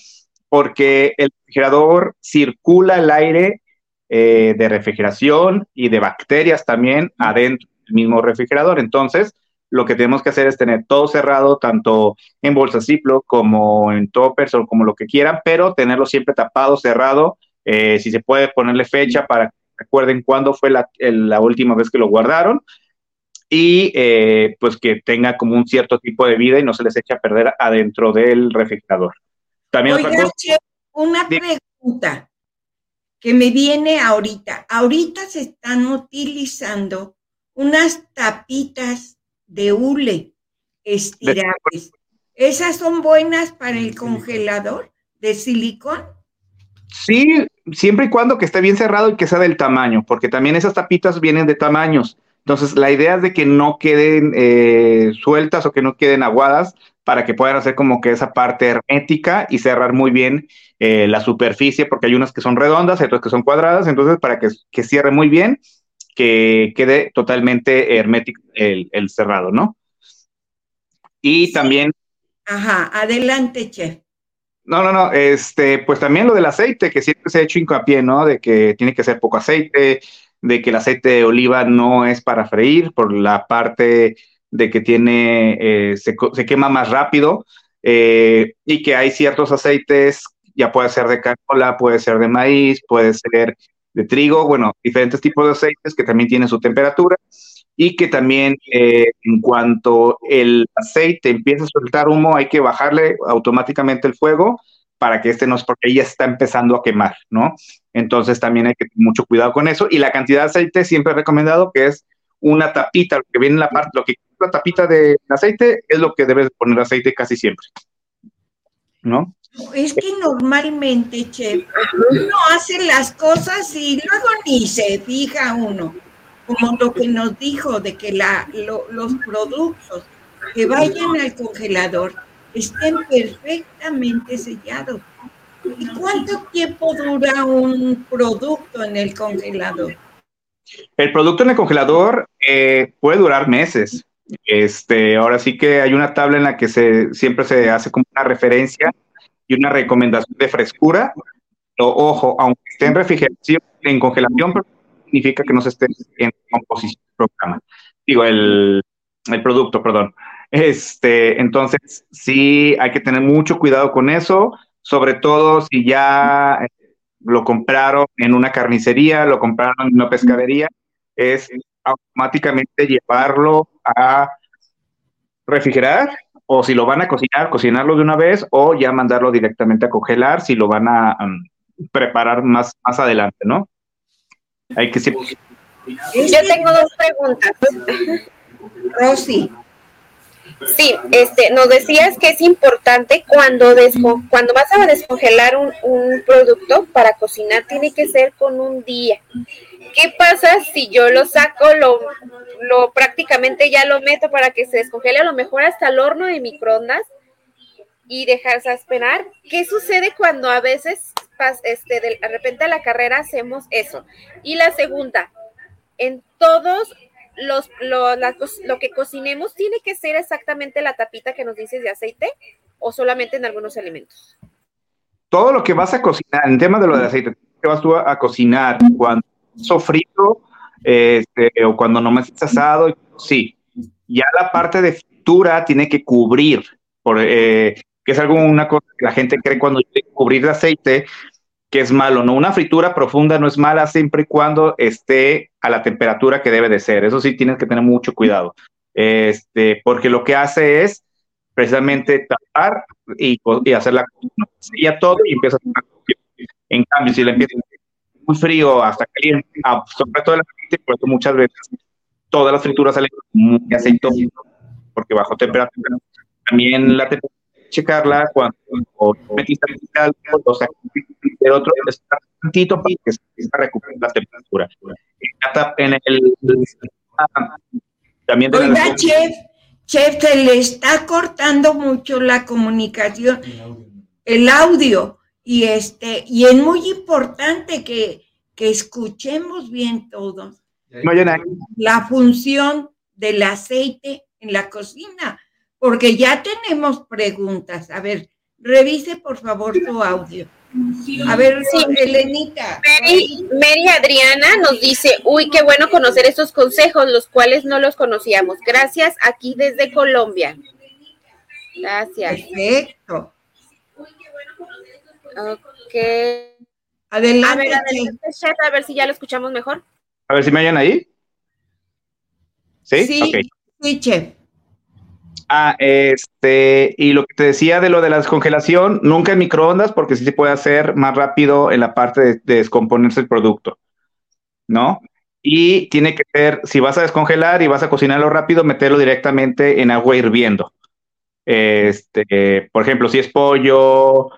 B: porque el refrigerador circula el aire eh, de refrigeración y de bacterias también adentro del mismo refrigerador. Entonces, lo que tenemos que hacer es tener todo cerrado, tanto en bolsas Ziploc como en toppers o como lo que quieran, pero tenerlo siempre tapado, cerrado, eh, si se puede ponerle fecha para que recuerden cuándo fue la, la última vez que lo guardaron y eh, pues que tenga como un cierto tipo de vida y no se les eche a perder adentro del refrigerador. También
A: Oiga, chef, una pregunta que me viene ahorita. Ahorita se están utilizando unas tapitas de hule estirables. ¿Esas son buenas para el congelador de silicón?
B: Sí, siempre y cuando que esté bien cerrado y que sea del tamaño, porque también esas tapitas vienen de tamaños. Entonces, la idea es de que no queden eh, sueltas o que no queden aguadas para que puedan hacer como que esa parte hermética y cerrar muy bien eh, la superficie, porque hay unas que son redondas y otras que son cuadradas. Entonces, para que, que cierre muy bien, que quede totalmente hermético el, el cerrado, ¿no? Y también...
A: Ajá, adelante, chef.
B: No, no, no, este, pues también lo del aceite, que siempre se ha hecho hincapié, ¿no? De que tiene que ser poco aceite, de que el aceite de oliva no es para freír por la parte de que tiene, eh, se, se, quema más rápido eh, y que hay ciertos aceites, ya puede ser de canola, puede ser de maíz, puede ser de trigo, bueno, diferentes tipos de aceites que también tienen su temperatura y que también eh, en cuanto el aceite empieza a soltar humo, hay que bajarle automáticamente el fuego para que este no, porque ya está empezando a quemar, ¿no? Entonces también hay que tener mucho cuidado con eso. Y la cantidad de aceite siempre he recomendado que es una tapita, lo que viene en la parte, lo que la tapita de aceite es lo que debes poner aceite casi siempre, ¿no?
A: Es que normalmente, chef, uno hace las cosas y luego ni se fija uno como lo que nos dijo de que la, lo, los productos que vayan al congelador estén perfectamente sellados. ¿Y cuánto tiempo dura un producto en el congelador?
B: El producto en el congelador eh, puede durar meses. Este, ahora sí que hay una tabla en la que se, siempre se hace como una referencia y una recomendación de frescura. Pero, ojo, aunque esté en refrigeración, en congelación, significa que no se esté en composición del programa. Digo, el, el producto, perdón. Este, entonces, sí hay que tener mucho cuidado con eso, sobre todo si ya eh, lo compraron en una carnicería, lo compraron en una pescadería, es automáticamente llevarlo a refrigerar o si lo van a cocinar, cocinarlo de una vez o ya mandarlo directamente a congelar si lo van a um, preparar más, más adelante, ¿no? Hay que
C: Yo tengo dos preguntas.
A: Rosy.
C: Sí, este, nos decías que es importante cuando, cuando vas a descongelar un, un, producto para cocinar, tiene que ser con un día. ¿Qué pasa si yo lo saco, lo, lo prácticamente ya lo meto para que se descongele, a lo mejor hasta el horno de microondas y dejarse esperar? ¿Qué sucede cuando a veces este, de, repente a la carrera hacemos eso. Y la segunda, en todos los, lo, que cocinemos, ¿tiene que ser exactamente la tapita que nos dices de aceite o solamente en algunos alimentos?
B: Todo lo que vas a cocinar, en tema de lo de aceite, que vas tú a, cocinar cuando sofrito este, o cuando no me has asado, sí. Ya la parte de fritura tiene que cubrir, por, eh, que es algo, una cosa que la gente cree cuando que cubrir de aceite, que es malo, ¿no? Una fritura profunda no es mala siempre y cuando esté a la temperatura que debe de ser. Eso sí tienes que tener mucho cuidado. Este, porque lo que hace es precisamente tapar y, y hacer la ya todo y empieza a En cambio, si la empieza muy frío hasta caliente, sobre todo la gente, por eso muchas veces todas las frituras salen muy aceitosas, porque bajo temperatura. También la temperatura checarla cuando metiste algo, o sea, el otro está tantito para que se recupere la temperatura. En el,
A: también de Oiga, chef, chef, se le está cortando mucho la comunicación, el audio, y este, y es muy importante que, que escuchemos bien todos. La función del aceite en la cocina porque ya tenemos preguntas. A ver, revise por favor tu audio. A ver, sí. Elenita.
C: Mary, Adriana nos dice, uy, qué bueno conocer estos consejos, los cuales no los conocíamos. Gracias, aquí desde Colombia. Gracias.
A: Perfecto.
C: Ok.
A: Adelante.
C: A ver, adelante, a ver si ya lo escuchamos mejor.
B: A ver si me oyen ahí. ¿Sí?
A: Sí,
B: Ok.
A: sí, chef.
B: Ah, este, y lo que te decía de lo de la descongelación, nunca en microondas, porque sí se puede hacer más rápido en la parte de, de descomponerse el producto, ¿no? Y tiene que ser, si vas a descongelar y vas a cocinarlo rápido, meterlo directamente en agua hirviendo. Este, por ejemplo, si es pollo,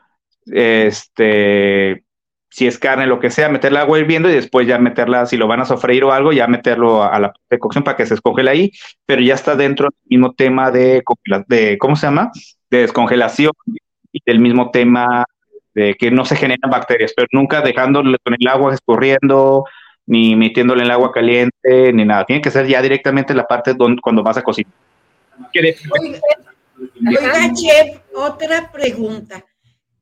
B: este, si es carne, lo que sea, meterla agua hirviendo y después ya meterla, si lo van a sofreír o algo, ya meterlo a, a la de cocción para que se descongele ahí, pero ya está dentro del mismo tema de, de ¿cómo se llama? De descongelación y del mismo tema de que no se generan bacterias, pero nunca dejándole con el agua escurriendo, ni metiéndole en el agua caliente, ni nada. Tiene que ser ya directamente la parte donde, cuando vas a cocinar.
A: Oiga, chef, otra pregunta.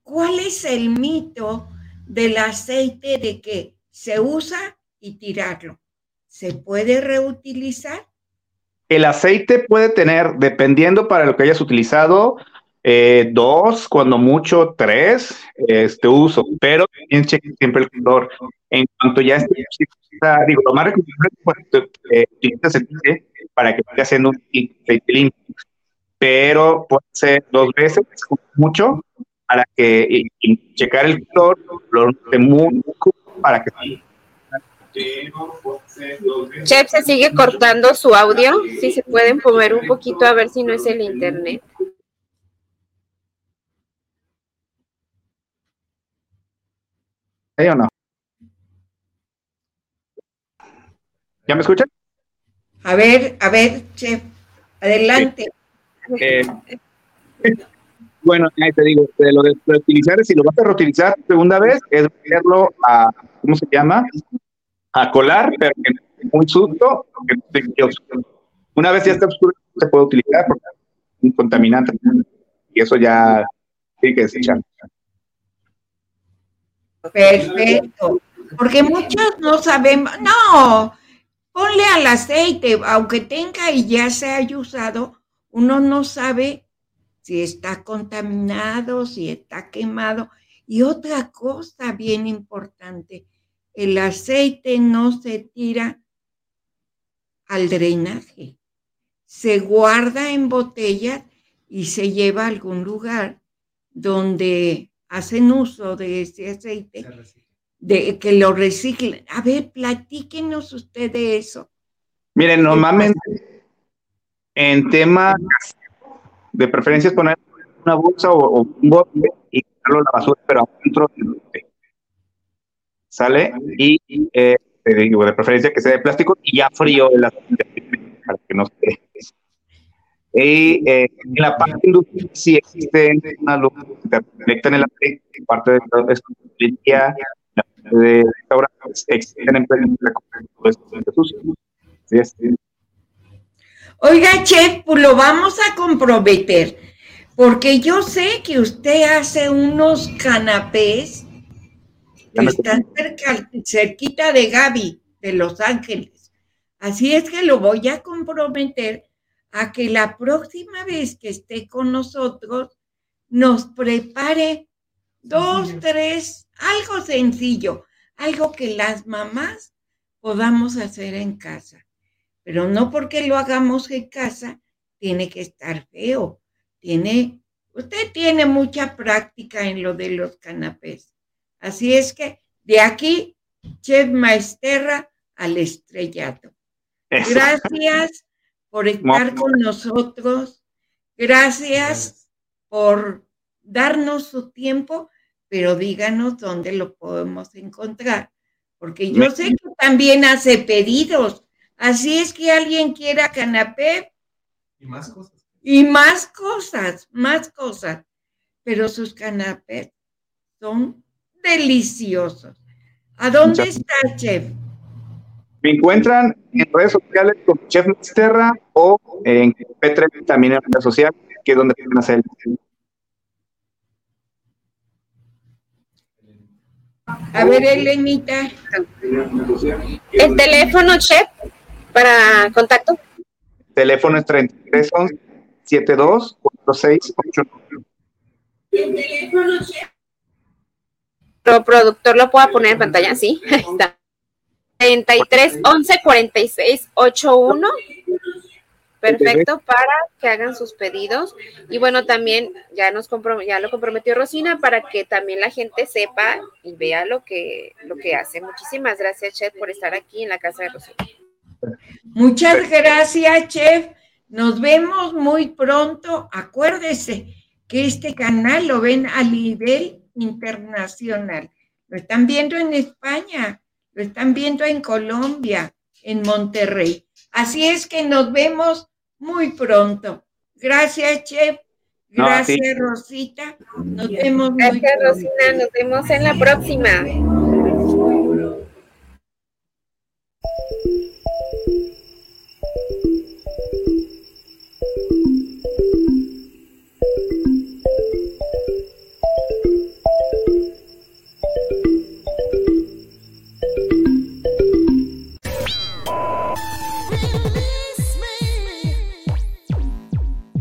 A: ¿Cuál es el mito del aceite de que se usa y tirarlo? ¿Se puede reutilizar?
B: El aceite puede tener, dependiendo para lo que hayas utilizado, eh, dos, cuando mucho, tres, este uso, pero siempre el color. En cuanto ya esté, digo, lo más recomendable es cuando eh, utilizas el para que vaya haciendo un aceite limpio, pero puede ser dos veces, mucho, para que y- y checar el color, lo de para que
C: Chef, se sigue cortando su audio. Si se pueden mover un poquito a ver si no es el internet.
B: ¿Sí o no? ¿Ya me escuchan?
A: A ver, a ver, chef, adelante.
B: Eh, bueno, ahí te digo, de lo de reutilizar, si lo vas a reutilizar segunda vez, es meterlo a, ¿cómo se llama? A colar, pero que muy sucio, que. Una vez ya está oscuro, se puede utilizar porque es un contaminante. Y eso ya tiene que desechar.
A: Perfecto. Porque muchos no sabemos. No, ponle al aceite, aunque tenga y ya se haya usado, uno no sabe si está contaminado, si está quemado. Y otra cosa bien importante, el aceite no se tira al drenaje, se guarda en botellas y se lleva a algún lugar donde hacen uso de ese aceite, de que lo reciclen. A ver, platíquenos usted de eso.
B: Miren, normalmente en tema de preferencia es poner una bolsa o, o un bote y tirarlo a la basura, pero adentro del bote. ¿Sale? Y eh, te de preferencia que sea de plástico y ya frío el para que no se y eh, en la parte industrial sí existen unas luces que te conectan el aceite, parte de la parte de restaurantes, existen empresas todo esto de sucio. Sí,
A: Oiga, chef, pues lo vamos a comprometer, porque yo sé que usted hace unos canapés que están cerca, cerquita de Gaby, de Los Ángeles. Así es que lo voy a comprometer a que la próxima vez que esté con nosotros nos prepare dos, tres, algo sencillo, algo que las mamás podamos hacer en casa. Pero no porque lo hagamos en casa, tiene que estar feo. Tiene, usted tiene mucha práctica en lo de los canapés. Así es que de aquí, Chef Maesterra al estrellato.
B: Eso.
A: Gracias por estar con nosotros. Gracias por darnos su tiempo, pero díganos dónde lo podemos encontrar, porque yo sé que también hace pedidos. Así es que alguien quiera canapé
H: Y más cosas.
A: y más cosas, más cosas, pero sus canapés son deliciosos. ¿A dónde
B: Muchas-
A: está, chef?
B: Me encuentran en redes sociales como Chef Masterra o en Petre también en redes sociales, que es donde pueden hacer el
A: A ver, Elenita.
C: El teléfono, chef, para contacto.
B: teléfono es 3311 72 4689.
C: El teléfono, productor lo pueda poner en pantalla, sí, ahí está. 33 11 46 81 Perfecto para que hagan sus pedidos. Y bueno, también ya nos ya lo comprometió Rosina para que también la gente sepa y vea lo que, lo que hace. Muchísimas gracias, Chef, por estar aquí en la casa de Rosina.
A: Muchas gracias, Chef. Nos vemos muy pronto. Acuérdese que este canal lo ven a nivel internacional. Lo están viendo en España, lo están viendo en Colombia, en Monterrey. Así es que nos vemos muy pronto. Gracias, Chef. Gracias, Rosita. Nos vemos
C: Gracias, Rosina. Nos vemos en la próxima.